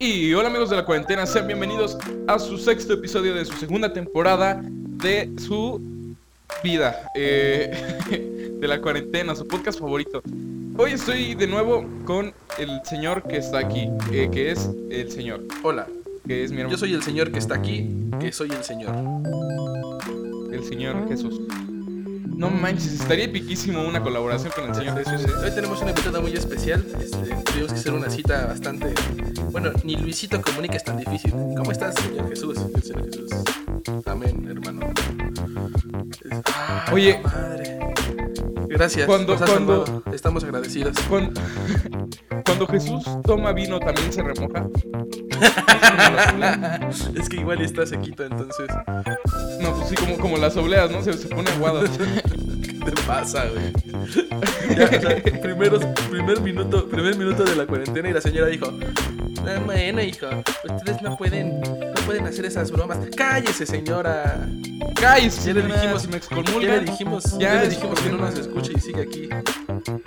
Y hola amigos de la cuarentena, sean bienvenidos a su sexto episodio de su segunda temporada de su vida, eh, de la cuarentena, su podcast favorito. Hoy estoy de nuevo con el señor que está aquí, eh, que es el señor, Hola, que es mi hermano, yo soy el señor que está aquí, que soy el señor. el señor Jesús. No manches, estaría epiquísimo una colaboración con el señor Jesús. ¿eh? Hoy tenemos una invitada muy especial. Este, tuvimos que hacer una cita bastante. Bueno, ni Luisito comunica es tan difícil. ¿Cómo estás, señor Jesús? El señor Jesús. Amén, hermano. Es- Ah, Oye. madre. Gracias. Cuando- nos has cuando- salvado. Estamos agradecidos. Cuando, cuando Jesús toma vino también se remoja. Es que igual está sequito, entonces. No, pues sí, como, como las obleas, ¿no? Se, se pone aguado. ¿Qué te pasa, güey? Ya, o sea, primeros, primer minuto, primer minuto de la cuarentena y la señora dijo, "Ah, bueno, hijo, ustedes no pueden, no pueden hacer esas bromas. Cállese, señora. Cállese, Ya le dijimos, si me ya excomulgan. le dijimos, ya ya le dijimos que no nos escuche y sigue aquí.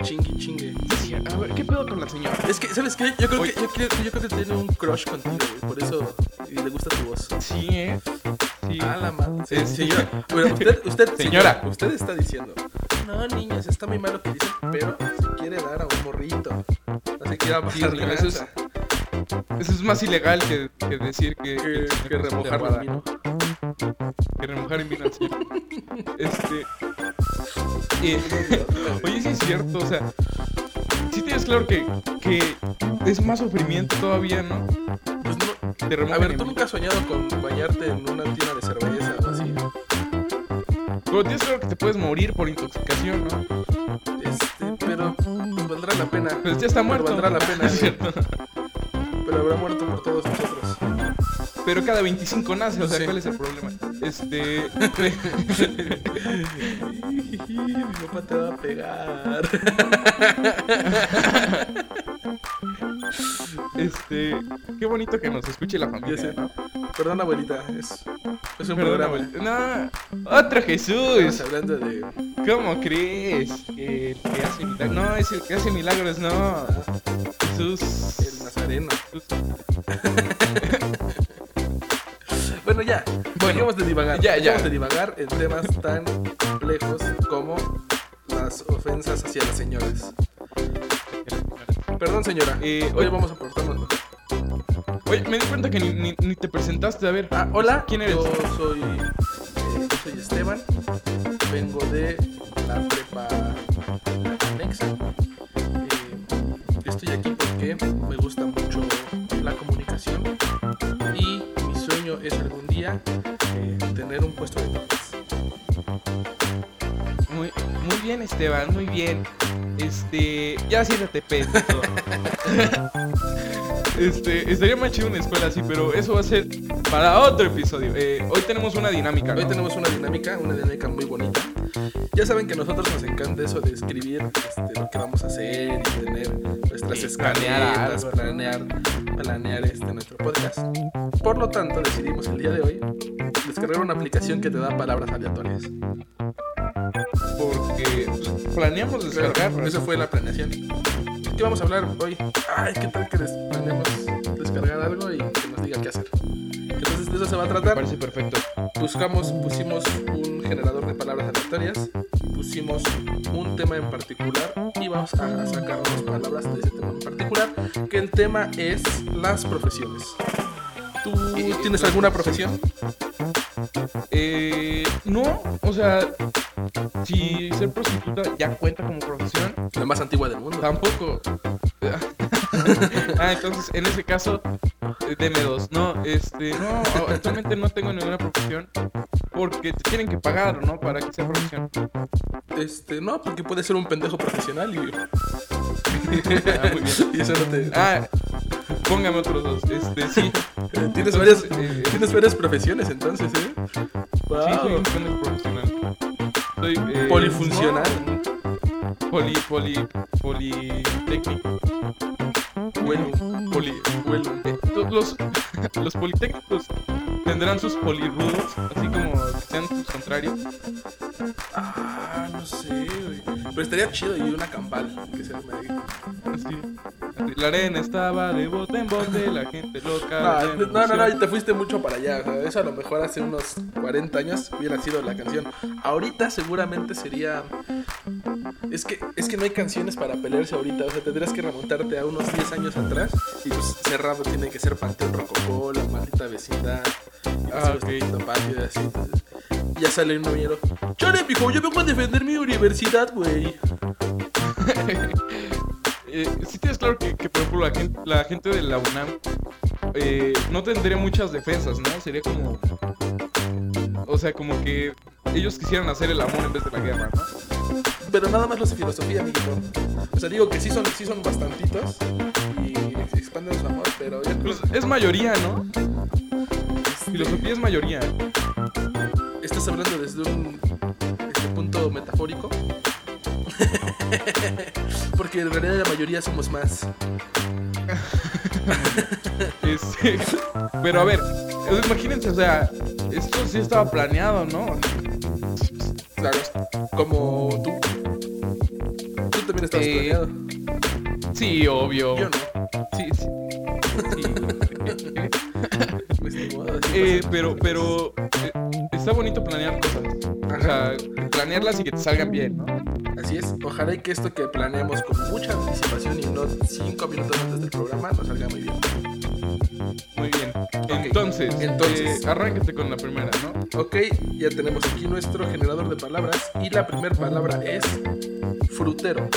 Chingue, chingue. Sí, A ver, ¿qué pedo con la señora? Es que, ¿sabes qué? Yo creo que, yo creo, yo creo que tiene un crush contigo, güey, por eso y le gusta tu voz. Sí, ¿eh? Sí. Ah, la madre. Sí, sí. señora. Bueno, usted, usted, Señora. usted está diciendo, no, niños, está muy malo que dicen, pero se quiere dar a un morrito. No se quiere Sí, eso es- lanza. Eso es más ilegal que, que decir que, que, que remojar aguada. vino. Que remojar en vino. Este. oye, sí es cierto, o sea. Sí tienes claro que, que es más sufrimiento todavía, ¿no? Pues no. Te A ver, ¿tú nunca has soñado con bañarte en una tina de cerveza o así? Pero tienes claro que te puedes morir por intoxicación, ¿no? Este, pero pues, valdrá la pena. Pues ya está muerto. Valdrá la pena, Es cierto. Pero habrá muerto por todos nosotros. Pero cada 25 nace, o sea, Sí. ¿cuál es el problema? Este. Mi papá te va a pegar. Este. Qué bonito que nos escuche la familia. sé. Perdón, abuelita. Es, es un Perdón, programa. No, otro Estamos Jesús. hablando de. ¿Cómo crees? Que el que hace milagros. No, es el que hace milagros, no. Jesús. El Nazareno. Jesús. Bueno, ya. Bueno, dejemos de divagar. ya, ya. Dejemos de divagar en temas tan complejos como las ofensas hacia las señoras. Perdón, señora. Eh, Hoy vamos a portarnos. Oye, me di cuenta que ni, ni- ni te presentaste. A ver. Ah, hola. ¿Quién eres? Yo soy, eh, soy Esteban. Vengo de la prepa anexa. Eh, estoy aquí porque me gusta mucho la comunicación y mi sueño es algún día eh, tener un puesto de tapas. Muy, muy bien, Esteban, muy bien. Este. Ya siéntate, pendejo. Este, estaría más chido una escuela así, pero eso va a ser para otro episodio. Eh, hoy tenemos una dinámica. Hoy tenemos una dinámica, una dinámica muy bonita. Ya saben que a nosotros nos encanta eso de escribir este, lo que vamos a hacer y tener nuestras algo. planear, planear este, nuestro podcast. Por lo tanto, decidimos el día de hoy descargar una aplicación que te da palabras aleatorias. Porque planeamos descargar. Esa fue la planeación. ¿Qué vamos a hablar hoy? Ay, ¿qué tal que des- planeamos descargar algo y que nos diga qué hacer? Entonces de eso se va a Me tratar. parece perfecto. Buscamos, pusimos un generador de palabras aleatorias, pusimos un tema en particular y vamos a sacar dos palabras de ese tema en particular, que el tema es las profesiones. ¿Tú tienes alguna profesión? Eh, no, o sea, si ser prostituta ya cuenta como profesión, La más antigua del mundo. tampoco. ah, entonces en ese caso, eh, deme dos. No, este, no, actualmente no tengo ninguna profesión porque te tienen que pagar, ¿no? Para que sea profesión. Este, no, porque puede ser un pendejo profesional y, Ah, muy bien. y eso no te... Ah, póngame otros dos. Este, sí. Eh, tienes, varias, eh, tienes varias profesiones entonces, ¿eh? Wow. Sí, soy un pendejo profesional. Soy eh, Polifuncional. poli, poli, politécnico. Bueno, Poli, bueno. eh, los, los politécnicos tendrán sus polirrudos, así como sean sus contrarios. Ah, no sé, güey. Pero estaría chido y una campal que se. Así, La arena estaba de bote en bote, la gente loca. No, no, no, no, te fuiste mucho para allá. Eso a lo mejor hace unos 40 años hubiera sido la canción. Ahorita seguramente sería. Es que, es que no hay canciones para pelearse ahorita. O sea, tendrías que remontarte a unos 10 años atrás. Y pues cerrado tiene que ser Panteón Rococó, la maldita vecindad. Y Ah, ah, ok. patio y así. entonces, ya sale un novillero. Chale, mijo, yo vengo a defender mi universidad, güey. Eh, sí tienes claro que, que, por ejemplo, la gente, la gente de la UNAM eh, no tendría muchas defensas, ¿no? Sería como... O sea, como que ellos quisieran hacer el amor en vez de la guerra, ¿no? Pero nada más los de filosofía, amiguito. O sea, digo que sí son, sí son bastantitos. Y expanden su amor, pero ya Pues es mayoría, ¿no? Filosofía es mayoría. Estás hablando desde un este, punto metafórico. Porque en realidad la mayoría somos más. Este, pero a ver, imagínense, o sea, esto sí estaba planeado, ¿no? Claro, como tú. Tú también estabas Eh, planeado. Sí, obvio. Yo no. Sí, sí. Eh, pero, pero eh, está bonito planear cosas. O sea, planearlas y que te salgan bien, ¿no? Así es. Ojalá y que esto que planeamos con mucha anticipación y no cinco minutos antes del programa nos salga muy bien. Muy bien. Entonces, Entonces. eh, arránquete con la primera, ¿no? Ok, ya tenemos aquí nuestro generador de palabras y la primera palabra es frutero.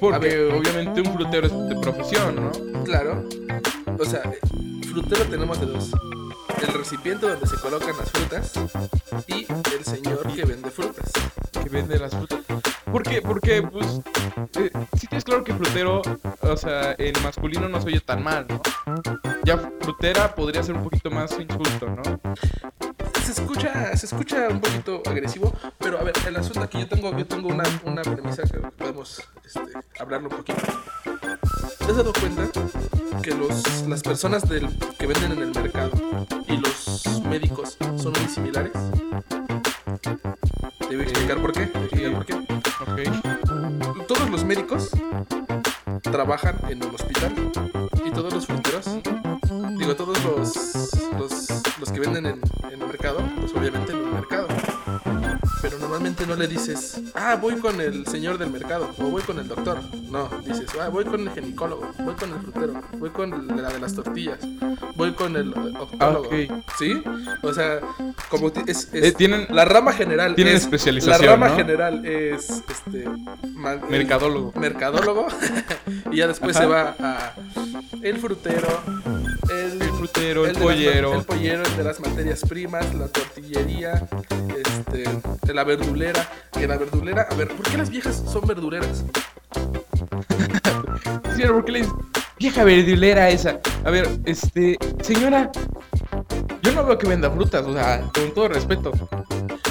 Porque ver. obviamente un frutero es de profesión, ¿no? Claro. O sea, frutero tenemos de dos. El recipiente donde se colocan las frutas y el señor que vende frutas. Vende las frutas. ¿Por qué? Porque, pues, eh, sí tienes claro que frutero, o sea, en masculino no se oye tan mal, ¿no? Ya frutera podría ser un poquito más insulto, ¿no? Se escucha, se escucha un poquito agresivo, pero a ver, el asunto aquí yo tengo, yo tengo una, una premisa que podemos este, hablarlo un poquito. ¿Te has dado cuenta que los, las personas del, que venden en el mercado y los médicos son muy similares? Te voy a explicar por qué. explicar por. Todos los médicos trabajan en un hospital y todos los fruteros, digo, todos los, los, los que venden en, en el mercado, normalmente no le dices, ah, voy con el señor del mercado o voy con el doctor. No, dices, ah, voy con el ginecólogo, voy con el frutero, voy con el- la de las tortillas, voy con el octólogo. Ah, ok. ¿Sí? O sea, como es, es- Eh, tienen- la rama general tienen es- especialización, La rama ¿no? general es este Mercadólogo. mercadólogo y ya después Ajá. se va a el frutero, el, El frutero, el las pollero. el pollero, el de las materias primas, la tortillería, este, de la verdulera, que la verdulera, a ver, ¿por qué las viejas son verduleras? Sí, ¿por qué le dices, vieja verdulera esa? A ver, este, señora, yo no veo que venda frutas, o sea, con todo respeto.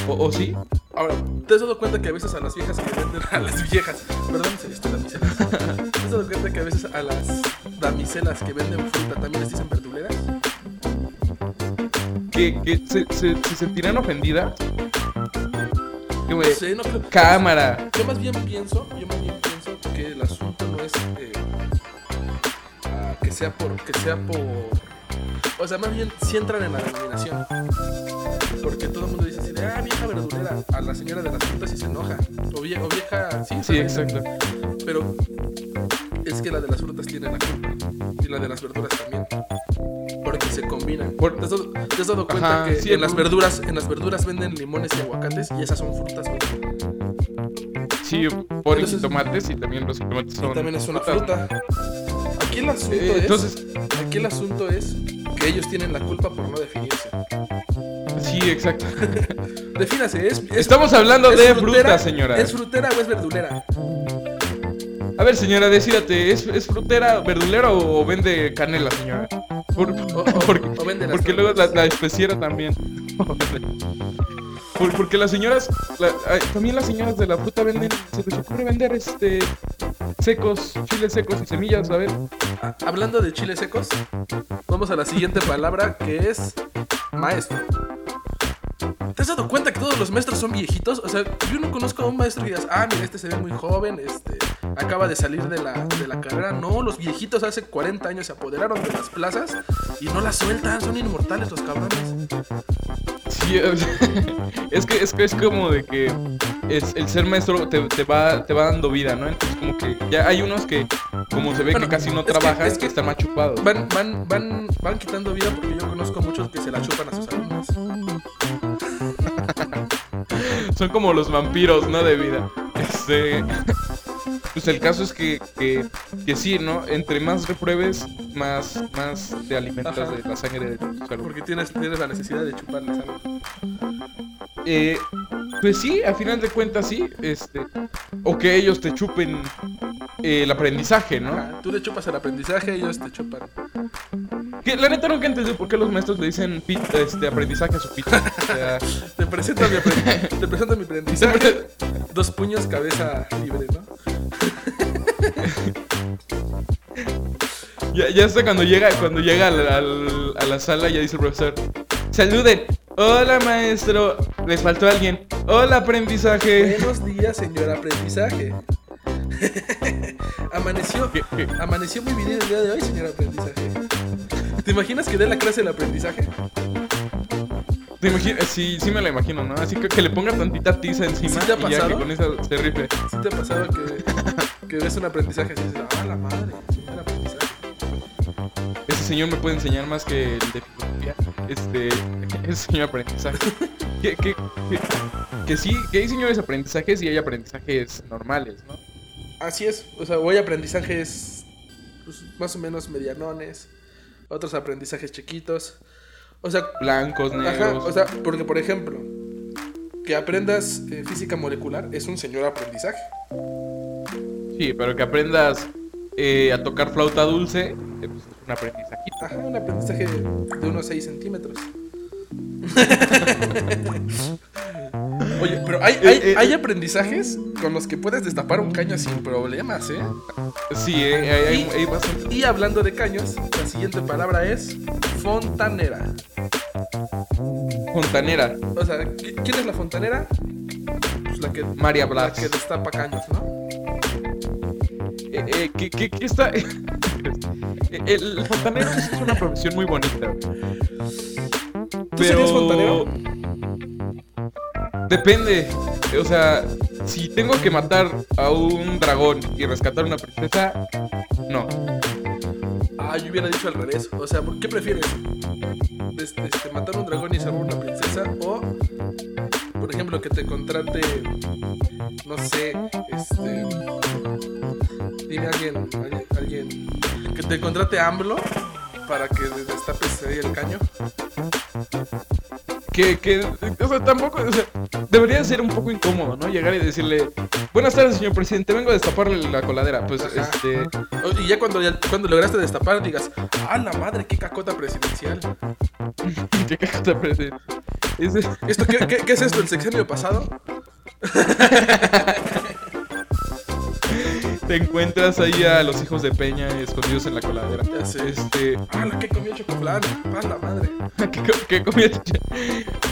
¿O, o sí? Ahora, ¿te has dado cuenta que a veces a las viejas que venden a las viejas, perdón, se damiselas, ¿te has dado cuenta que a veces a las damiselas que venden fruta también les dicen verduleras? ¿Que, que se, se, se sentirán ofendidas? Sé, no creo. cámara. Yo más bien pienso, yo más bien pienso que el asunto no es eh, ah, que sea por, que sea por, o sea, más bien si entran en la denominación, porque todo el mundo dice así de, ah, vieja verdulera, a la señora de las frutas y se enoja, o, vie- o vieja, sí, Sí, exacto. pero es que la de las frutas tiene la culpa y la de las verduras también. Porque se combinan. Por- ¿Te, has dado, te has dado cuenta Ajá, que sí, en las verduras, en las verduras venden limones y aguacates y esas son frutas, güey? Sí, por Entonces- tomates y también los tomates Y son. también es una fruta. Aquí el asunto Eh, es. entonces, Aquí el asunto es que ellos tienen la culpa por no definirse. sí, exacto. Defínase, es. es- Estamos hablando es de frutera- fruta, señora. ¿Es frutera o es verdulera? A ver, señora, decídate, ¿es, es frutera, verdulera o vende canela, señora? Por- O- o- porque o luego la, especiera también. Por- porque las señoras, la- ay, también las señoras de la fruta venden, se les ocurre vender este secos, chiles secos y semillas, a ver. Hablando de chiles secos, vamos a la siguiente palabra que es maestro. ¿Te has dado cuenta que todos los maestros son viejitos? O sea, yo no conozco a un maestro que digas, ah, mira, este se ve muy joven, este, acaba de salir de la, de la carrera. No, los viejitos hace 40 años se apoderaron de las plazas y no las sueltan, son inmortales los cabrones. Sí, es que es que es como de que es, el ser maestro te, te va te va dando vida, ¿no? Entonces como que ya hay unos que como se ve Bueno, que casi no que- trabajan, es que- están más chupados. Van, van, van, van quitando vida porque yo conozco muchos que se la chupan a sus alumnos. Son como los vampiros, ¿no? De vida. Este. Pues el caso es que, que, que sí, ¿no? Entre más repruebes, más, más te alimentas Ajá. de la sangre de tus alumnos. Porque tienes, tienes la necesidad de chuparles algo. Eh, pues sí, a final de cuentas sí. Este. O que ellos te chupen eh, el aprendizaje, ¿no? Ah, Tú le chupas el aprendizaje, ellos te chupan. Que la neta nunca entendí por qué los maestros le dicen pit- este, aprendizaje a su pito. O sea, Te presento mi, aprendi- te presento mi aprendizaje. Dos puños, cabeza libre, ¿no? ya, ya hasta cuando llega, cuando llega al- al- a la sala ya dice el profesor, saluden. Hola maestro, les faltó alguien. Hola aprendizaje. Buenos días, señor aprendizaje. amaneció, amaneció muy bien el día de hoy, señor aprendizaje. ¿Te imaginas que dé la clase del aprendizaje? ¿Te imaginas? Sí, sí me la imagino, ¿no? Así que, que le ponga tantita tiza encima ¿Sí te ha y ya que pasado? con esa se rife. ¿Sí te ha pasado que, que ves un aprendizaje y dices, ah, la madre, aprendizaje? Ese señor me puede enseñar más que el de filosofía. Este, ese señor aprendizaje. que, que, que, que sí, que hay señores aprendizajes y hay aprendizajes normales, ¿no? Así es, o sea, hoy aprendizajes pues, más o menos medianones, otros aprendizajes chiquitos. O sea, Blancos, negros. Ajá, o sea, porque por ejemplo, que aprendas eh, física molecular es un señor aprendizaje. Sí, pero que aprendas eh, a tocar flauta dulce, eh, pues es un aprendizajito. Ajá, un aprendizaje de unos 6 centímetros. Oye, pero hay, hay, Eh, eh, hay aprendizajes con los que puedes destapar un caño sin problemas, ¿eh? Sí, eh, hay, hay, hay bastante. Y hablando de caños, la siguiente palabra es fontanera. Fontanera, O sea, ¿qui- ¿quién es la fontanera? Pues la que, María la Blas. que destapa caños, ¿no? Eh, eh, ¿qué, qué, qué está? el, fontanero es una profesión muy bonita. ¿Tú serías fontanero? Depende. O sea, si tengo que matar a un dragón y rescatar a una princesa, no. Ah, yo hubiera dicho al. O sea, ¿por qué prefieres? Este, este, matar un dragón y salvar una princesa o, por ejemplo, que te contrate, no sé, este, dime alguien, alguien, alguien, que te contrate AMLO para que destapes ahí el caño. Que, que, o sea, tampoco, o sea, debería ser un poco incómodo, ¿no? Llegar y decirle, buenas tardes, señor presidente, vengo a destaparle la coladera. Pues, Ajá. este, Y ya cuando, ya cuando lograste destapar, digas, ah, la madre, qué cacota presidencial. ¿qué cagada, presidente? Ese- ¿Esto qué, qué- qué es esto, el sexenio pasado? te encuentras ahí a los hijos de Peña escondidos en la coladera. Este, Ah, la que comió chocoflan, ah, la madre. ¿Qué, co- qué comida chicha?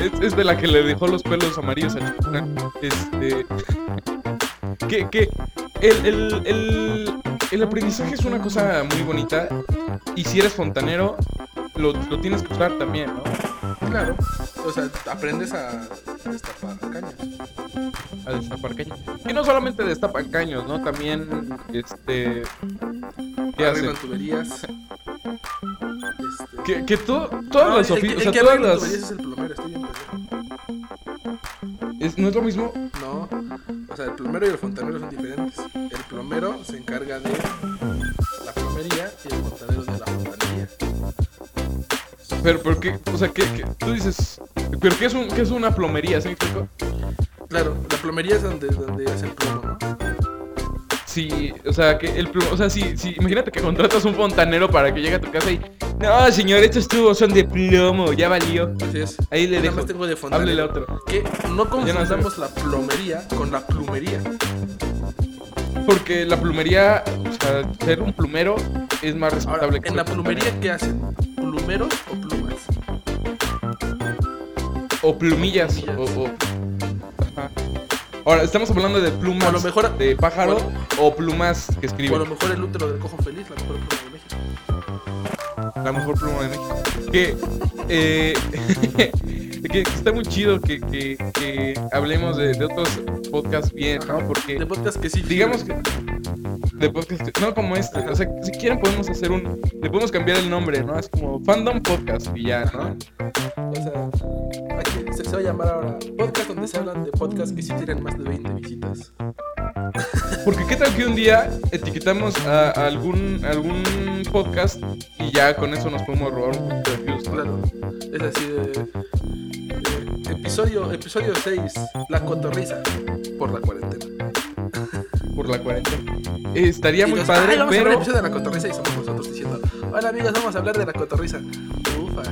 Es, es de la que le dejó los pelos amarillos a Chocoflan. Este. Que, que el, el, el, el aprendizaje es una cosa muy bonita. Y si eres fontanero, lo, lo tienes que usar también, ¿no? Claro, o sea, aprendes a, a destapar caños. A destapar caños. Y no solamente destapan caños, ¿no? También, este. ¿Qué? Arreglan tuberías. Este, Que, que to- todas no, las el, ofi- que- o sea, todas las. tuberías es el plomero, estoy bien pendejo. es- ¿No es lo mismo? No, o sea, el plomero y el fontanero son diferentes. El plomero se encarga de la plomería y el fontanero de la. Pero, pero qué, o sea, que, tú dices, pero ¿qué es, un, qué es una plomería? ¿Sí me explico? Claro, la plomería es donde, donde hace el plomo, ¿no? Sí, o sea, que el plomo, o sea, sí, sí, imagínate que contratas un fontanero para que llegue a tu casa y, no, señor, estos tubos son de plomo, ya valió. Así es. Ahí le nada dejo. más tengo de fontanero. Háblele a otro. Que no confundamos la plomería con la plumería. Porque la plumería, o sea, ser un plumero es más Ahora, respetable que en la plumería. ¿qué hacen? ¿Plumeros o plumas? O plumillas, Plumillas. o, o- ajá. Ahora, estamos hablando de plumas A lo mejor- de pájaro Bueno. o plumas que O a escriben. lo mejor el útero del cojo feliz, la mejor pluma de México. La mejor pluma de México. Que, eh, que está muy chido que, que, que hablemos de, de otros podcasts bien, ¿no? De Porque podcast que sí. digamos que de podcast, no como este, o sea, si quieren podemos hacer un, le podemos cambiar el nombre, ¿no? Es como Fandom Podcast y ya, ¿no? O sea, aquí se, se va a llamar ahora podcast donde se hablan de podcasts que sí tienen más de 20 visitas. Porque qué tal que un día etiquetamos a, a algún algún podcast y ya con eso nos podemos robar un poquito de views, ¿no? Claro. Es así de, de episodio, episodio 6, la cotorriza por la cuarentena. por la cuarentena. Eh, estaría muy nos- padre, "Ay, vamos a pero episodio de la cotorriza y somos nosotros diciendo, hola amigos, vamos a hablar de la cotorriza. Ufas.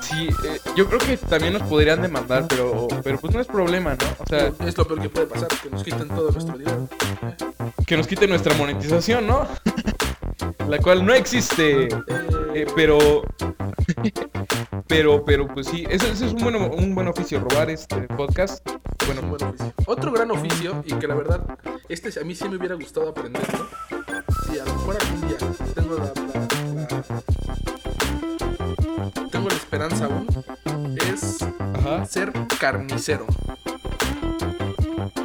sí, eh, yo creo que también nos podrían demandar, pero pero pues no es problema, ¿no? O sea, es lo peor que puede pasar, que nos quiten todo nuestro dinero. que nos quite nuestra monetización, ¿no? la cual no existe. Eh, Eh, pero pero pero pues sí, ese, ese es un buen un buen oficio robar este podcast. Bueno, un buen oficio. Otro gran oficio, y que la verdad, este a mí sí me hubiera gustado aprenderlo. Y a lo mejor algún día tengo la, la- la- tengo la esperanza aún. Es Ajá. ser carnicero.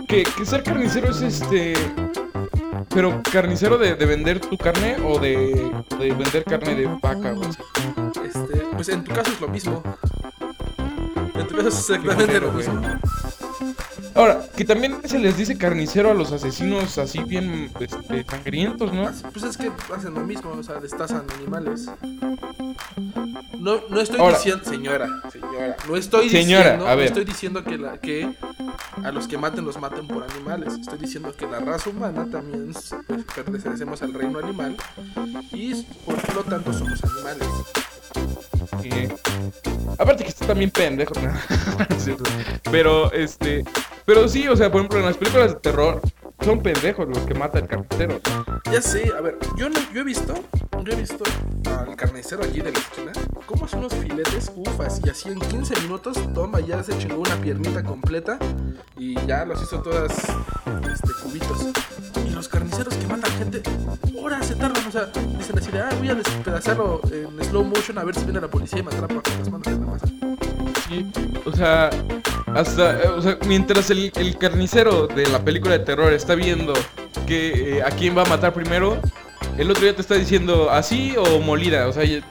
Que, que ser carnicero es este pero carnicero de, de vender tu carne o de, de vender carne de vaca o. Este, pues en tu caso es lo mismo. En tu caso es exactamente lo güey. mismo. Ahora, que también se les dice carnicero a los asesinos así bien este, sangrientos, ¿no? Pues es que hacen lo mismo, o sea, destazan animales. No, no estoy Ahora- diciendo, señora, señora, no estoy Señora, diciendo, a ver. no estoy diciendo que, la, que a los que maten los maten por animales. Estoy diciendo que la raza humana también pues, pertenecemos al reino animal y por lo tanto somos animales. Aparte que está también pendejo. ¿no? Pero este. Pero sí, o sea, por ejemplo, en las películas de terror son pendejos los que mata el carnicero. Ya sé, a ver, yo no, yo he visto, yo he visto al carnicero allí de la esquina, cómo hace unos filetes ufas y así en 15 minutos toma ya se chingó una piernita completa y ya los hizo todas este cubitos. Y los carniceros que matan gente, horas se tardan, o sea, dicen así de, ah, voy a despedazarlo en slow motion a ver si viene la policía y me atrapa con las manos en la masa. Sí, o sea, hasta, eh, o sea, mientras el, el carnicero de la película de terror está viendo que eh, a quién va a matar primero, el otro ya te está diciendo así o molida, o sea, es,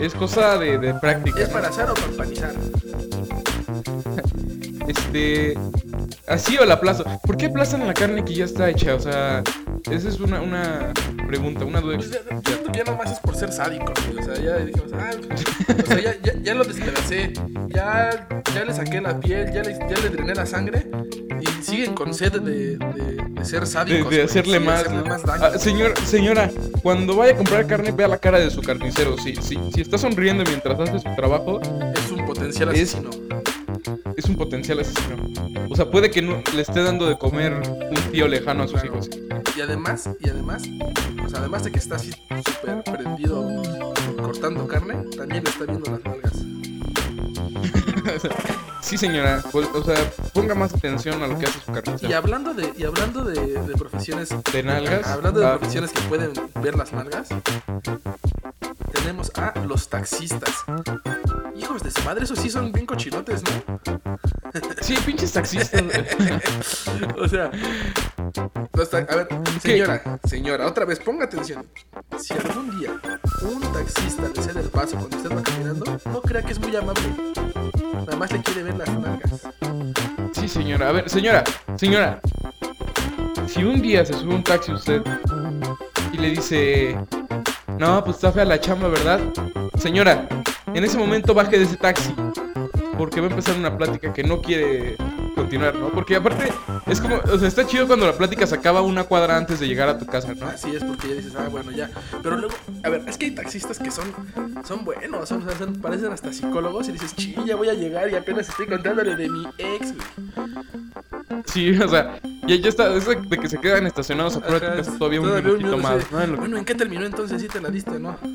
es cosa de, de práctica. ¿Es para asar o para empanizar? Este, así o la aplazo. ¿Por qué aplastan la carne que ya está hecha? O sea, esa es una, una pregunta, una duda. Pues ya, que ya nomás es por ser sádico, güey. O sea, ya dijimos, ah, o sea, ya, ya, ya lo despedacé, ya, ya le saqué la piel, ya le, ya le drené la sangre y siguen con sed de, de, de ser sádicos. de hacerle Sí, más. hacerle ¿no? más daño. Ah, señor, señora, cuando vaya a comprar carne, vea la cara de su carnicero. Si, si, si está sonriendo mientras hace su trabajo, Es un potencial es- asesino. es un potencial asesino. O sea, puede que no, le esté dando de comer un tío lejano a sus Claro. hijos. Y además, y además, o sea, además de que está así súper prendido cortando carne, también le está viendo las nalgas. sí, señora. pues, o sea, ponga más atención a lo que hace su Y carnicero. hablando de, y hablando de, de profesiones De nalgas. Hablando de ah, profesiones que pueden ver las nalgas, tenemos a los taxistas. Hijos de su madre, esos sí son bien cochilotes, ¿no? Sí, pinches taxistas. O sea, los ta- a ver, señora, señora, otra vez, ponga atención. Si algún día un taxista le cede el paso cuando usted va caminando, no crea que es muy amable. Nada más le quiere ver las nalgas. Sí, señora. A ver, señora, señora. Si un día se sube un taxi usted y le dice, no, pues está fea la chamba, ¿verdad? Señora, en ese momento baje de ese taxi. Porque va a empezar una plática que no quiere continuar, ¿no? Porque aparte, es como, o sea, está chido cuando la plática se acaba una cuadra antes de llegar a tu casa, ¿no? Así es, porque ya dices, ah, bueno, ya. Pero luego, a ver, es que hay taxistas que son, son buenos, o sea, parecen hasta psicólogos y dices, ya voy a llegar y apenas estoy contándole de mi ex, güey. Sí, o sea, ya, ya está, es de que se quedan estacionados afuera de tu casa todavía un minutito minuto, más, Bueno, ¿en qué terminó entonces? Sí te la diste, ¿no?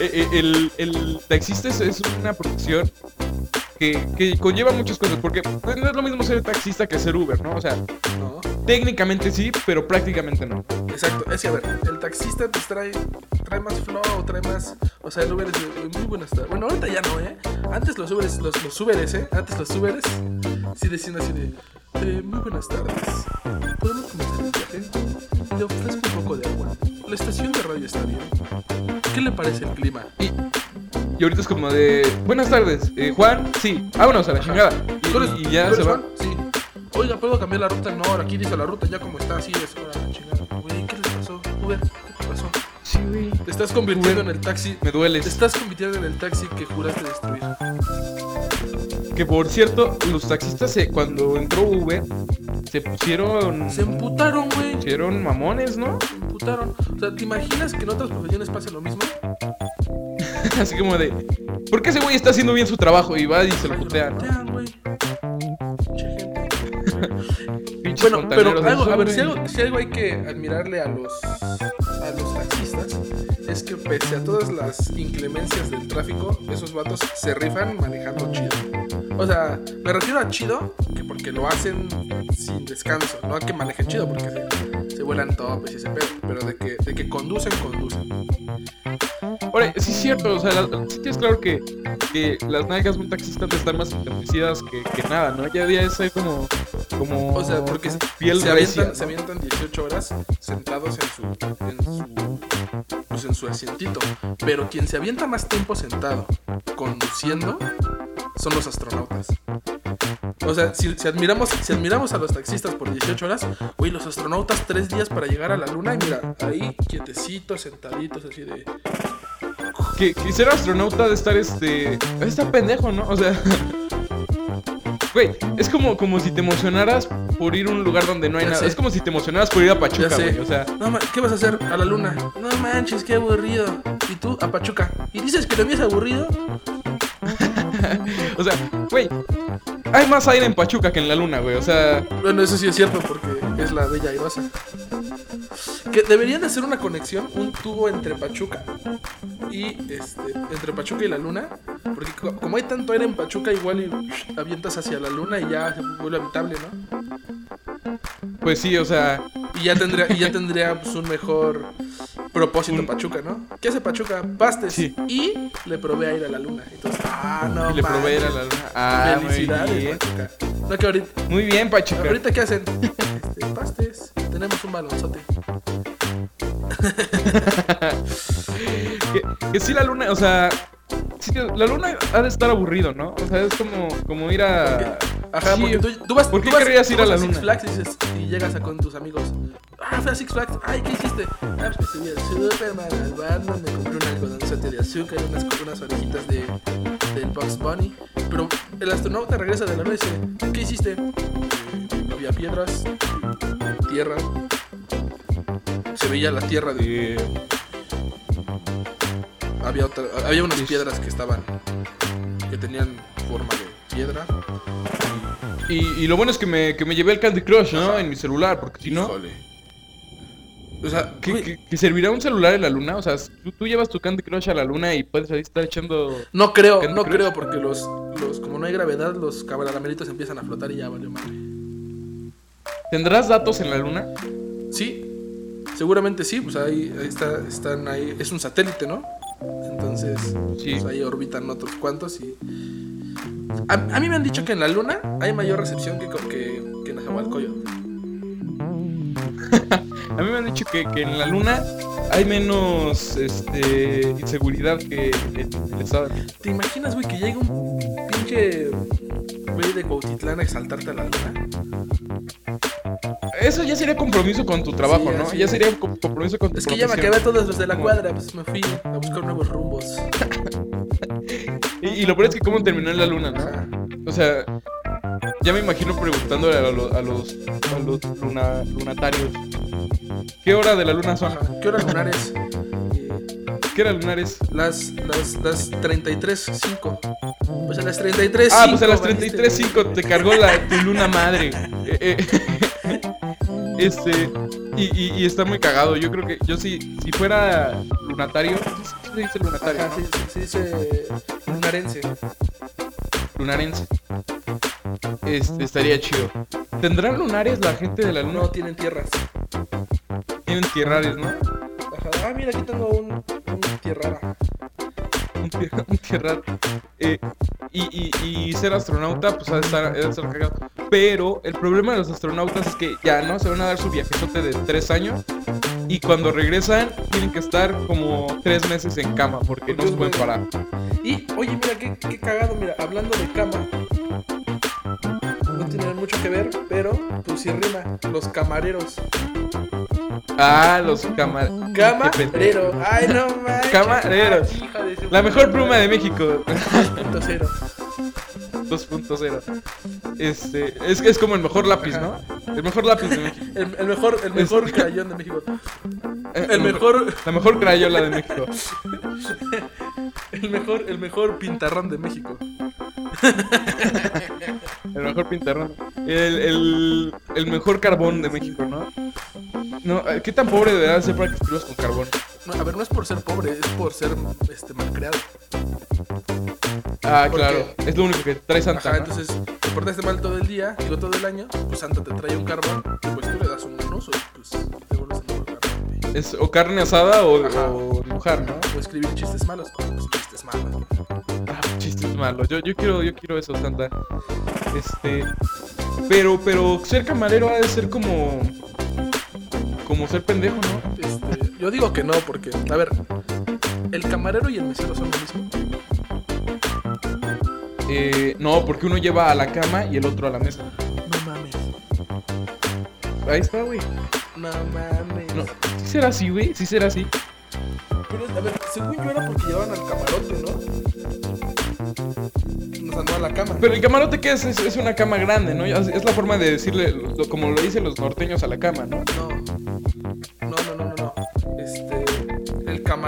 Eh, eh, el, el taxista es, es una profesión que, que conlleva muchas cosas, porque pues, no es lo mismo ser taxista que ser Uber, ¿no? O sea, ¿no? Técnicamente sí, pero prácticamente no. Exacto, es que a ver, el taxista pues trae, trae más flow, trae más, o sea, el Uber es de, muy buenas tardes. Bueno, ahorita ya no, ¿eh? Antes los Uberes, los, los Uberes, ¿eh? Antes los Uberes sí decían así de, eh, muy buenas tardes. ¿Podemos comenzar el viaje? Le ofrezco un poco de agua. La estación de radio está bien. ¿Qué le parece el clima? Y, y ahorita es como de, buenas tardes, eh, Juan, sí, vámonos a la chingada. ¿Tú eres- Y, y ya se va. Juan? Sí. Oiga, ¿puedo cambiar la ruta? No, aquí dice la ruta ya como está, así es. Ahora, chingada. Güey, ¿qué les pasó? Uber, ¿qué te pasó? Sí, güey. Te estás convirtiendo Uber. en el taxi. Me dueles. Te estás convirtiendo en el taxi que juraste destruir. Que por cierto, los taxistas se- cuando entró Uber se pusieron. Se emputaron, güey. pusieron mamones, ¿no? Se emputaron. O sea, ¿te imaginas que en otras profesiones pase lo mismo? Así como de. ¿Por qué ese güey está haciendo bien su trabajo? Y va y se lo putean, ¿no? putean, güey. Bueno, pero algo, a ver, si algo, si algo hay que admirarle a los, a los taxistas es que pese a todas las inclemencias del tráfico, esos vatos se rifan manejando chido. O sea, me refiero a chido que porque lo hacen sin descanso, no a que manejen chido porque se, se vuelan topes y ese pedo, pero de que, de que conducen, conducen. Ahora, sí es cierto, o sea, la- sí es claro que, que las nalgas de un taxista de estar más entumecidas que, que nada, ¿no? Ya día es ahí como, como O sea, porque se, piel se avientan, ¿no? se avientan 18 horas sentados en su, en su, pues en su asientito. Pero quien se avienta más tiempo sentado conduciendo son los astronautas. O sea, si, si admiramos, si admiramos a los taxistas por 18 horas, güey, los astronautas tres días para llegar a la luna y mira, ahí quietecitos, sentaditos, así de... Que, que ser astronauta de estar este. Está pendejo, ¿no? O sea. Güey, es como, como si te emocionaras por ir a un lugar donde no hay Ya nada. sé. Es como si te emocionaras por ir a Pachuca, Ya sé. güey. O sea, No, ¿qué vas a hacer a la luna? No manches, qué aburrido. ¿Y tú? A Pachuca. ¿Y dices que lo es aburrido? o sea, güey. Hay más aire en Pachuca que en la luna, güey. O sea, Bueno, eso sí es cierto porque es la bella airosa. Que deberían de hacer una conexión, un tubo entre Pachuca y este, entre Pachuca y la luna, porque co- como hay tanto aire en Pachuca, igual y avientas hacia la luna y ya se vuelve habitable, ¿no? pues sí, o sea. Y ya tendría, y ya tendría pues, un mejor propósito Un- Pachuca, ¿no? ¿Qué hace Pachuca? Pastes Sí. y le provee aire a la luna. Entonces, ah, no, y le provee a manches. la luna. Ah, muy Felicidades, bien. Pachuca. No, que ahorita, Muy bien, Pachuca. ahorita ¿qué hacen? Este, pastes, tenemos un balonzote. Que, que sí, la luna, o sea. sí, la luna ha de estar aburrido, ¿no? O sea, es como, como ir a. Ajá, porque tú, tú vas, ¿por tú qué vas- querrías tú ir a la Six luna? Flags y, dices, y llegas a con tus amigos. Ah, fui a Six Flags. Ay, ¿qué hiciste? Ah, pues subí al Superman, al Batman, me compré un algodonzote de azúcar, unas, unas orejitas de, del Bugs Bunny. Pero el astronauta regresa de la luna y dice, ¿qué hiciste? "Eh, había piedras, tierra. Se veía la tierra de... Había, otra- había unas piedras que estaban... que tenían forma de piedra. y, y lo bueno es que me, que me llevé el Candy Crush, ¿no? En mi celular, porque si no. O sea, ¿Que, que- que servirá un celular en la luna? O sea, tú, tú llevas tu Candy Crush a la luna y puedes ahí estar echando. no creo, Candy no Crush. creo, porque los, los, como no hay gravedad, los caramelitos empiezan a flotar y ya valió madre. ¿Tendrás datos en la luna? Sí, seguramente sí, pues ahí, ahí está, están ahí, es un satélite, ¿no? Entonces, Sí. pues ahí orbitan otros cuantos y... A, a mí me han dicho que en la luna hay mayor recepción que, que, que en Azahualcoyo. A mí me han dicho que, que en la luna hay menos este, inseguridad que en el estado. ¿Te imaginas, güey, que llega un pinche güey de Cuautitlán a exaltarte a la luna? Eso ya sería compromiso con tu trabajo, Sí, ¿no? ya sería com- compromiso con tu Es que ya me acabé a todos los de la cuadra, pues me fui a buscar nuevos rumbos. Y, y lo peor es que cómo terminó en la luna, ¿no? O sea, ya me imagino preguntándole a, lo- a los, a los luna- lunatarios. ¿Qué hora de la luna son? ¿Qué hora lunar es? ¿Qué hora lunar es? las, las, las 33.5. Pues a las 33.5. Ah, pues a las valiste, 33.05 te cargó la, tu luna madre. Eh, eh, este, y, y, y está muy cagado. Yo creo que yo si, si fuera lunatario, ¿sí se dice lunatario? Ajá, sí, sí, sí, dice lunarense. lunarense. Este, estaría chido. ¿Tendrán lunares la gente de la luna? No tienen tierras. Tienen tierrares, ¿no? Ajá. Ah, mira, aquí tengo un, un tierrara. Un, tier- un tierrar. Eh, y, y, y ser astronauta, pues ha de estar, de estar cagado. Pero el problema de los astronautas es que ya, ¿no? Se van a dar su viajezote de tres años. Y cuando regresan, tienen que estar como tres meses en cama porque no se pueden parar. Y, oye, mira, qué, qué cagado, mira, hablando de cama. No tiene mucho que ver, pero pues sí rima. Los camareros. Ah, los cama Camarero. Ay, no manches. Camareros. Hija de su La mejor pluma de. México. 2.0. 2.0. Este, es, es como el mejor lápiz, ¿no? El mejor lápiz de México. El, el mejor, el mejor crayón de México. Eh, El mejor, La mejor crayola de México. el mejor, el mejor pintarrón de México. El mejor pintarrón. El, el, el mejor carbón de México, ¿no? No, eh, ¿qué tan pobre deberá ser para que escribas con carbón? No, a ver, no es por ser pobre, es por ser este malcriado. Ah, ¿Por claro. Es lo único que trae Santa. Ajá, ¿no? entonces te portaste mal todo el día, digo todo el año, pues Santa te trae un carbón, pues tú le das un buen uso, pues te vuelves el mejor carbón. Es o carne asada o, o dibujar, ¿no? O escribir chistes malos, pues chistes malos. Ah, chistes malos. Yo, yo quiero, yo quiero eso, Santa. Este. Pero, pero ser camarero ha de ser como. Como ser pendejo, ¿no? Yo digo que no, porque, a ver, el camarero y el mesero son lo mismo. Eh, no, porque uno lleva a la cama y el otro a la mesa. No mames, Ahí está, güey. no mames. No, sí será así, güey. Sí será así. Pero, a ver, según yo era porque llevaban al camarote, ¿no? Nos andó a la cama. Pero el camarote, ¿qué es? Es, es una cama grande, ¿no? Es, la forma de decirle, lo- como lo dicen los norteños a la cama. No. No,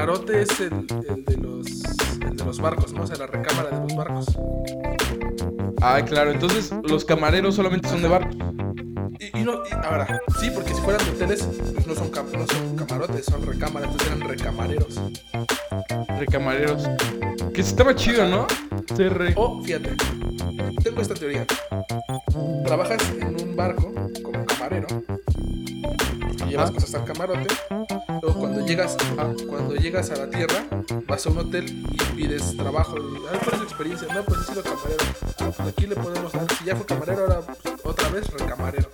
El camarote es el, el de los. El de los barcos, ¿no? O sea, la recámara de los barcos. Ah, claro. Entonces, los camareros solamente son de barco. Y, y no, y ahora, sí, porque si fueran de hoteles, pues no son, cam- no son camarotes, son recámaras, entonces eran recamareros. Recamareros. Que estaba chido, ¿no? Ser re... O, fíjate, tengo esta teoría. Trabajas en un barco como camarero y llevas Ah. cosas al camarote. Luego cuando llegas, Ah. cuando llegas a la tierra, vas a un hotel y pides trabajo. Y, ah, ¿cuál es tu experiencia? No, pues he sido camarero. Ah, pues aquí le podemos dar. Si ya fue camarero, ahora pues, otra vez recamarero.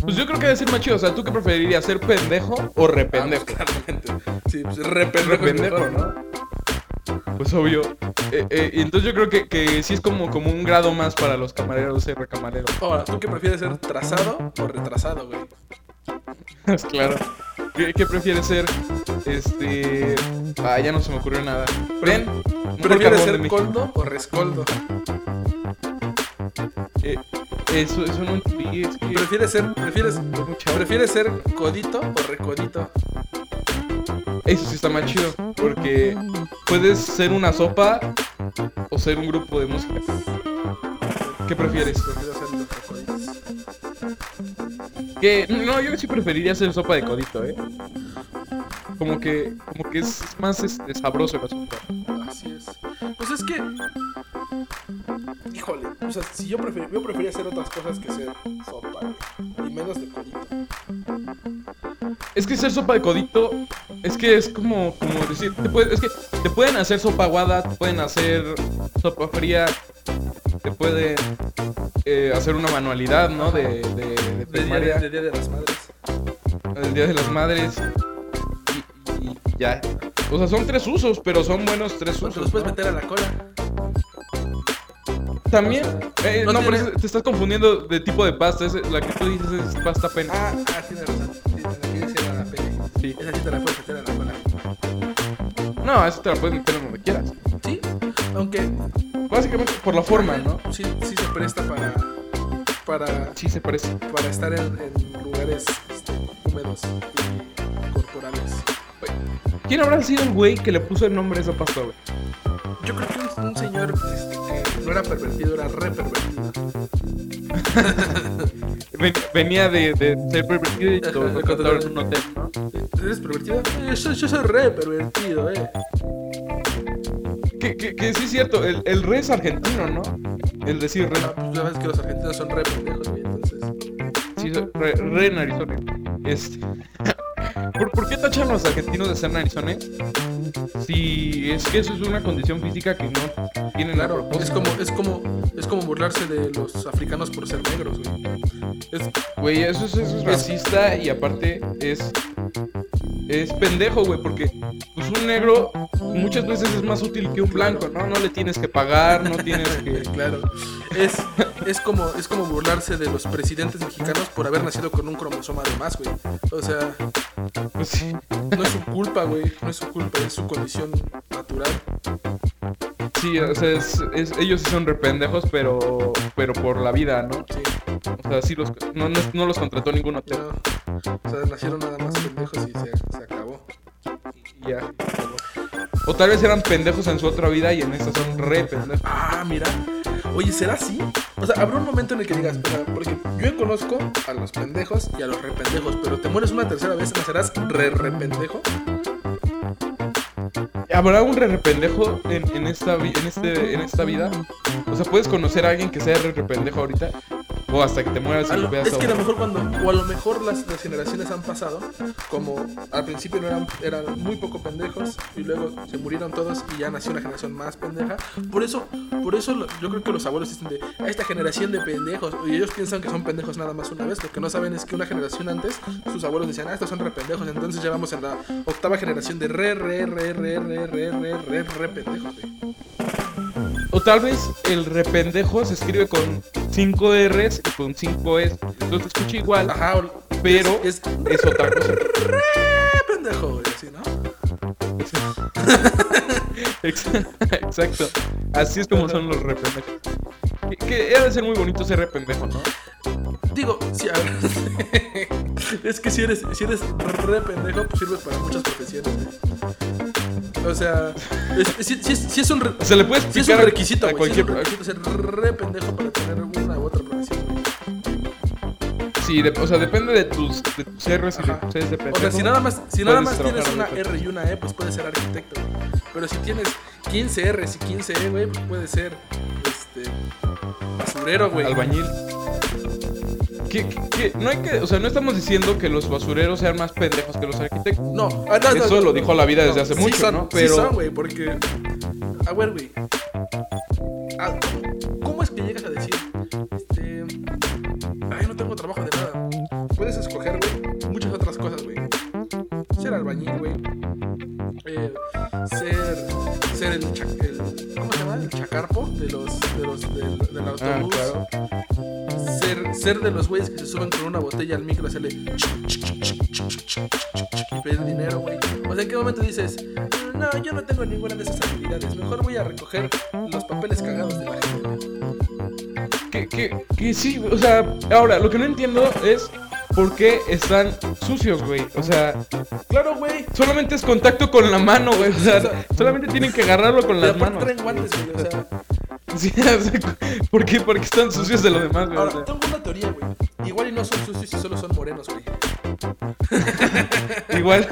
Pues yo creo que debe ser más chido. O sea, ¿tú qué preferirías? ¿Ser pendejo o Ah, rependejo? pues, claramente. Sí, pues re pendejo. Re es pendejo, mejor, ¿no? Pues obvio. Eh, eh, entonces yo creo que, que sí es como, como un grado más para los camareros ser recamarero. Ahora, ¿tú qué prefieres ser trazado o retrasado, güey? Es claro. ¿Qué, qué prefieres ser? Este. Ah, ya no se me ocurrió nada. ¿Ven? ¿Prefieres ser coldo o rescoldo? Eh, eso, eso no entendí. Es que. ¿Prefieres ser, prefieres. ¿Prefieres ser codito o recodito? Eso sí está más chido. Porque puedes ser una sopa o ser un grupo de música. ¿Qué prefieres? Que no, yo sí preferiría hacer sopa de codito, ¿eh? Como que, como que es más este, sabroso el asunto. Así es. Pues es que. Híjole, o sea, si yo, prefer, yo prefería hacer otras cosas que ser sopa, y menos de codito. Es que ser sopa de codito, es que es como, como decir, te puede- es que te pueden hacer sopa aguada, te pueden hacer sopa fría, te pueden eh, hacer una manualidad, ¿no? De, de, de día de, de Día de las Madres. el Día de las Madres y, y- y ya. O sea, son tres usos, pero son buenos tres te usos. los puedes ¿no? meter a la cola. También, eh, No no, pero tiene- es- te estás confundiendo de tipo de pasta. es- la que tú dices es pasta pena. Ah, ah. Sí, la que decía era la pene. Sí. Esa sí te la puedes meter a la cola. No, eso te la puedes meter donde quieras. Sí, aunque Básicamente por la forma, ¿no? sí, sí se presta para, para, Sí se parece. para estar en, en lugares este, húmedos y corporales. ¿Quién habrá sido el güey que le puso el nombre a esa pasta, güey? Yo creo que un, un señor este, que no era pervertido, era re pervertido. Ven- venía de, de ser pervertido y contrataron en un hotel, ¿no? ¿Eres pervertido? Eh, Yo, yo soy re pervertido, eh. Que, que, que sí es cierto, el, el re es argentino, ¿no? El decir re. Pues ya ves que los argentinos son re entonces. Sí, re, re narizones. Este. ¿Por, ¿Por qué tachan los argentinos de ser narizones? Si es que eso es una condición física que no tienen Claro, es propósito. como, es como, es como burlarse de los africanos por ser negros, güey. Es, Güey, eso es, eso es racista y aparte es. Es pendejo, güey, porque un negro muchas veces es más útil que un blanco, ¿no? No le tienes que pagar, no tienes que. claro. Es, es como, es como burlarse de los presidentes mexicanos por haber nacido con un cromosoma de más, güey. O sea, Pues sí. no es su culpa, güey. No es su culpa, es su condición natural. Sí, o sea, es- es- ellos sí son rependejos, pero, pero por la vida, ¿no? Sí. O sea, sí los, no, no, no los contrató ningún hotel. No, o sea, nacieron nada más pendejos y se, se ya. O tal vez eran pendejos en su otra vida y en esta son re pendejos. Ah, mira. Oye, ¿será así? O sea, habrá un momento en el que digas, o sea, porque yo conozco a los pendejos y a los rependejos, pero te mueres una tercera vez, ¿nacerás re rependejo? ¿Habrá un re rependejo en, en, esta, en, este, en esta vida? O sea, ¿puedes conocer a alguien que sea re rependejo ahorita? O hasta que te mueras y lo veas es que a lo mejor cuando, o a lo mejor las, las generaciones han pasado, como al principio no eran, eran muy poco pendejos y luego se murieron todos y ya nació una generación más pendeja. Por eso, por eso lo- yo creo que los abuelos dicen de "A esta generación de pendejos y ellos piensan que son pendejos nada más una vez. Lo que no saben es que una generación antes sus abuelos decían, ah, estos son re pendejos. Entonces ya vamos en la octava generación de re, re, re, re, re, re, re, re, re pendejos. güey. O tal vez el rependejo se escribe con 5 R's y con 5 S. Entonces se escucha igual, Ajá, pero es, es otra cosa. re pendejo, güey, así, ¿no? Ex- Exacto. Así es como son los rependejos. Que, que debe ser muy bonito ser rependejo, ¿no? Digo, si a ver, es que si eres, si eres re pendejo, pues sirves para muchas profesiones. güey. O sea, es, es- si, si es, si es un, Se le puede si es un requisito, a si es cualquier requisito ser re pendejo para tener una u otra profesión. Sí, de- o sea, depende de tus, de tus R's y de tus O sea, si nada más, si nada más tienes una R y una E, pues puedes ser arquitecto. güey. Pero si tienes 15 R's y 15 E, güey, pues puedes ser este basurero, güey. Albañil. Que, no hay que, o sea, no estamos diciendo que los basureros sean más pendejos que los arquitectos. No, ah, no, Eso no, lo dijo la vida desde hace sí mucho, son, ¿no? Sí Pero- son, güey, porque... A ver, güey. Ah, ¿Cómo es que llegas a decir, este... Ay, no tengo trabajo de nada. Puedes escoger, güey, muchas otras cosas, güey. Ser albañil, güey. Eh, ser... Ser el, cha- el... ¿Cómo se llama? El chacarpo de los... De los del, del Ah, autobús. claro. Ser, de los güeyes que se suben con una botella al micro y hacerle y pedir dinero, güey. O sea, ¿en qué momento dices, no, yo no tengo ninguna de esas habilidades, mejor voy a recoger los papeles cagados de la gente? güey"? Que, que, que sí, o sea, ahora, lo que no entiendo es por qué están sucios, güey. O sea, Claro, güey. solamente es contacto con la mano, güey. O sea, solamente tienen que agarrarlo con las manos. traen guantes, güey. O sea, Sí, ¿por qué? Porque están sucios de lo demás, güey. Ahora, tengo una teoría, güey. Igual y no son sucios y solo son morenos, güey. igual.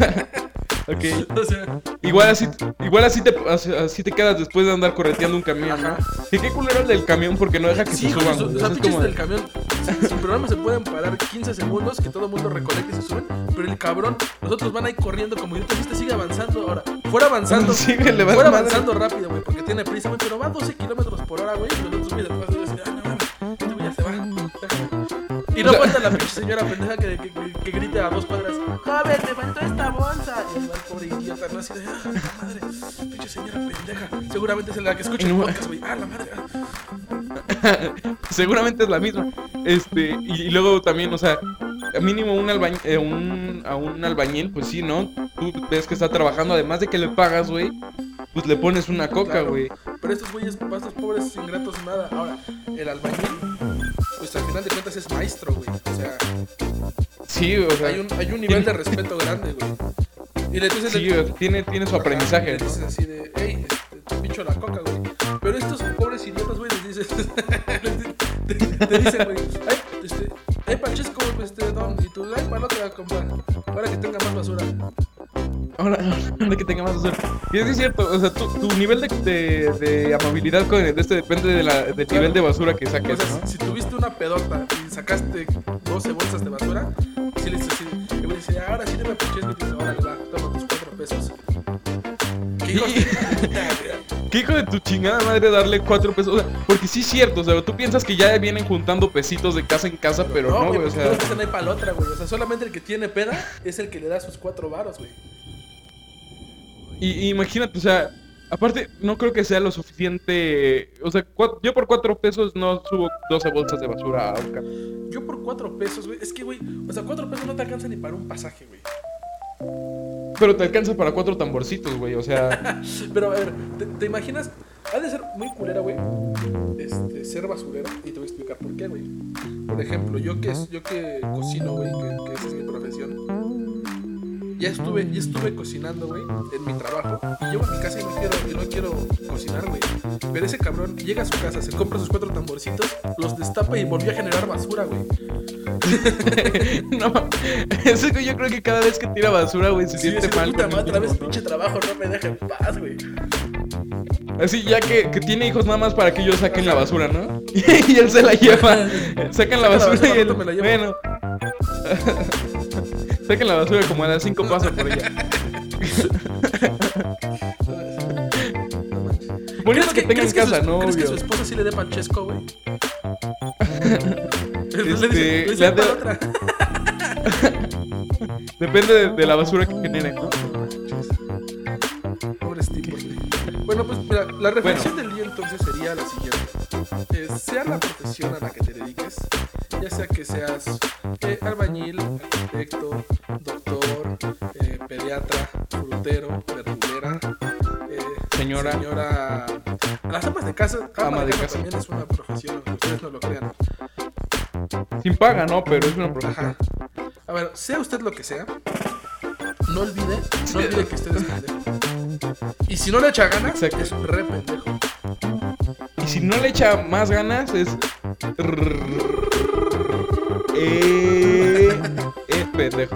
Ok. O sea, Igual así, igual así te, así, te quedas después de andar correteando un camión, ¿no? Ajá. Que qué culero el del camión porque no deja que sí, se suban, su- güey. o sea, es como- del camión. Sin, sin problema se pueden parar 15 segundos, que todo el mundo recolecte y se suben. Pero el cabrón, los otros van ahí corriendo como idiotas. Este sigue avanzando. Ahora, fuera avanzando. Sí, fuera madre. avanzando rápido, güey, porque tiene prisa, güey. Pero va a 12 kilómetros por hora, güey. Y los otros, güey, detrás de ellos, ah, no mames, este güey ya se va. Déjame". Y no falta la pinche señora pendeja que, que, que, que grite a dos cuadras: ¡Joven, me faltó esta bolsa! Y va el pobre idiota, ¿no? Así de: ¡Ah, la madre! Pinche señora pendeja. Seguramente es la que escucha el podcast, güey. ¡Ah, la madre! ah". Seguramente es la misma. Este, y, y luego también, o sea, mínimo un, albañil, un, a un albañil, pues sí, ¿no? Tú ves que está trabajando, además de que le pagas, güey, pues le pones una coca, Claro. güey. Pero estos güeyes, para estos pobres ingratos, nada. Ahora, el albañil, pues al final de cuentas es maestro, güey. O sea, Sí, o sea, hay un, hay un nivel de respeto grande, güey. Y le dices, sí, sea, tiene, tiene su aprendizaje, le ¿no? dices así de, hey, este, te pincho la coca, güey. Pero estos pobres idiotas, güey, les dices, te, te dicen, güey, ay, este, ay, Pachesco, este, don, y tú, ay, para otra comprar, para que tenga más basura. Ahora, ahora que tenga más basura. Y es cierto, o sea, tu, tu nivel de, de, de amabilidad con el de este depende de la, del nivel de basura que O saques, sea, ¿no? si tuviste una pedota y sacaste 12 bolsas de basura, si le dices así, y me dice, ahora sí no me pinches, me dice, órale, va, toma tus 4 pesos. ¿Qué güey? ¿Qué hijo de tu chingada madre darle cuatro pesos? O sea, porque sí es cierto, o sea, tú piensas que ya vienen juntando pesitos de casa en casa, pero no, güey, o porque sea. dicen ahí para otra, güey. O sea, solamente el que tiene peda es el que le da sus 4 varos, güey. Y, y imagínate, o sea, aparte, no creo que sea lo suficiente. O sea, cua- yo por cuatro pesos no subo 12 bolsas de basura a camión. Yo por 4 pesos, güey. Es que, güey, o sea, 4 pesos no te alcanza ni para un pasaje, güey. Pero te alcanza para cuatro tamborcitos, güey, o sea. Pero a ver, ¿te, te imaginas? Ha de ser muy culera, güey. Este, ser basurero. Y te voy a explicar por qué, güey. Por ejemplo, yo que, yo que cocino, güey, que, que esa es mi profesión. Ya estuve, ya estuve cocinando, güey, en mi trabajo. Y llego a mi casa y no quiero, y no quiero cocinar, güey. Pero ese cabrón llega a su casa, se compra sus cuatro tamborcitos, los destapa y volvió a generar basura, güey. no, eso que yo creo que cada vez que tira basura, güey, se Sí, siente mal. puta madre, otra vez pinche trabajo, no me deja en paz, güey. Así, ya que, que tiene hijos nada más para que ellos saquen la basura, ¿no? y él se la lleva. Sacan la Saca la basura basura, y él. la. Bueno. Saquen la basura como a las cinco pasos por ella. Bonito que, tenga en que su- casa, ¿no? ¿Crees que su esposa sí le dé panchesco, güey? Este, le dice, le le dice han de- "Pa' otra". Depende de, de la basura que generen, ¿no? Pobres tipos, güey. Bueno, pues mira, la reflexión del día entonces sería la siguiente. Eh, sea la profesión a la que te dediques, ya sea que seas eh, albañil, arquitecto, doctor, eh, pediatra, frutero, verdulera, eh, Señora. señora... Las amas de casa, ama, Ama de casa, casa. también es una profesión, ustedes no lo crean. Sin paga, ¿no? Pero es una profesión. Ajá. A ver, sea usted lo que sea, no olvide, no olvide que usted es pendejo. Y si no le echa ganas, Exacto. es re pendejo. Y si no le echa más ganas, es. Eh, eh.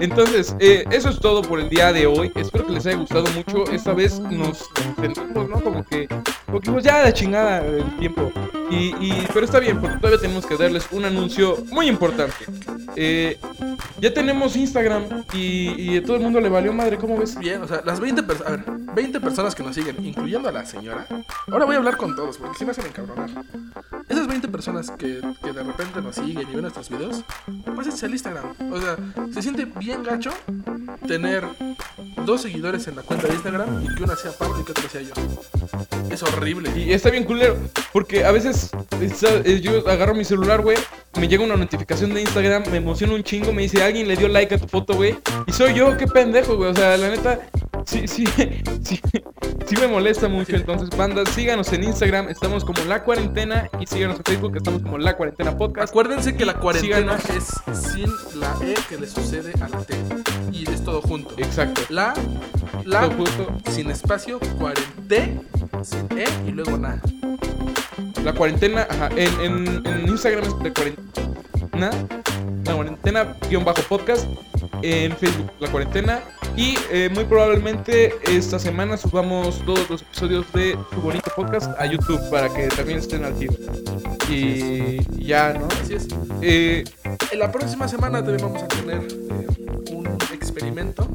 Entonces, eh, eso es todo por el día de hoy. Espero que les haya gustado mucho. Esta vez nos sentimos, ¿no? Como que. Como que pues ya la chingada el tiempo. Y- pero está bien, porque todavía tenemos que darles un anuncio muy importante. Eh, ya tenemos Instagram y, y todo el mundo le valió madre. ¿Cómo ves? Bien, o sea, las 20 personas, a ver, 20 personas que nos siguen, incluyendo a la señora. Ahora voy a hablar con todos, porque si me hacen encabronar. Esas 20 personas que, que de repente nos siguen y ven nuestros videos, pásense al Instagram. O sea, se siente bien gacho tener dos seguidores en la cuenta de Instagram y que una sea Pablo y que otra sea yo. Es horrible. Y está bien culero, porque a veces eh, yo agarro mi celular, güey, me llega una notificación de Instagram, me emociona un chingo, me dice, alguien le dio like a tu foto, güey, y soy yo, qué pendejo, güey, o sea, la neta, sí, sí, sí, sí me molesta mucho, entonces, banda, síganos en Instagram, estamos como La Cuarentena, y síganos en Facebook, estamos como La Cuarentena Podcast. Acuérdense que la cuarentena Síganos. es sin la E que le sucede a la T. Y es todo junto. Exacto. La, la, Todo sin espacio, cuarente, sin E y luego nada. La cuarentena, ajá, en, en, en Instagram es de cuarentena, la cuarentena guion bajo podcast, en Facebook la cuarentena y eh, muy probablemente esta semana subamos todos los episodios de tu bonito podcast a YouTube para que también estén al tiro. Y ya, ¿no? Así es. Eh, En la próxima semana también vamos a tener eh, un experimento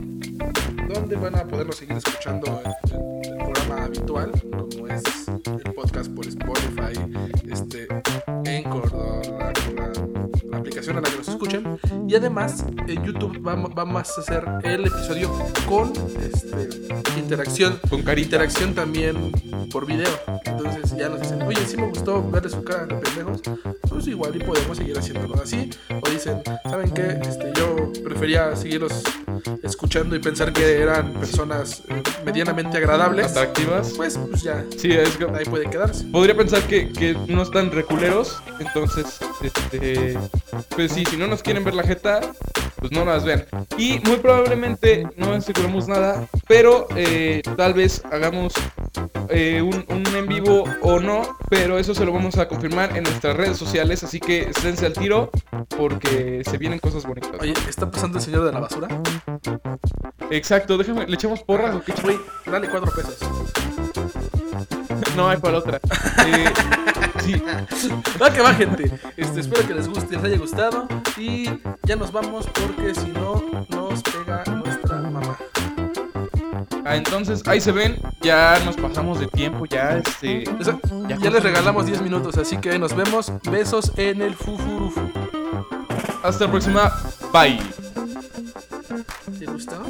donde van a poderlo seguir escuchando el, el programa habitual, como es el podcast por Spotify, este, Anchor, o la, que nos escuchen. Y además, en YouTube vamos, vamos a hacer el episodio con este, interacción. con carita. Interacción también por video. Entonces ya nos dicen, oye, sí me gustó verle su cara de pendejos. Pues igual y podemos seguir haciéndolo así. O dicen, ¿saben qué? Este, yo prefería seguirlos escuchando y pensar que eran personas eh, medianamente agradables. Atractivas. Pues, pues ya, Sí, es que ahí puede quedarse. podría pensar que, que no están reculeros, entonces, este, pues sí, si no nos quieren ver la jeta, pues no las vean. Y muy probablemente no aseguramos nada, pero eh, tal vez hagamos eh, un, un en vivo o no, pero eso se lo vamos a confirmar en nuestras redes sociales, así que esténse al tiro porque se vienen cosas bonitas. Oye, ¿está pasando el señor de la basura? Exacto, déjame, ¿le echamos porras o qué? Güey, dale cuatro pesos. No hay para otra. Eh, sí, Va que va, gente. Este, espero que les guste, les haya gustado. Y ya nos vamos porque si no, nos pega nuestra. Ah, entonces ahí se ven, ya nos pasamos de tiempo, ya este... Ya les regalamos 10 minutos, así que nos vemos. Besos en el fufurufu. Hasta la próxima, bye. ¿Te gustó?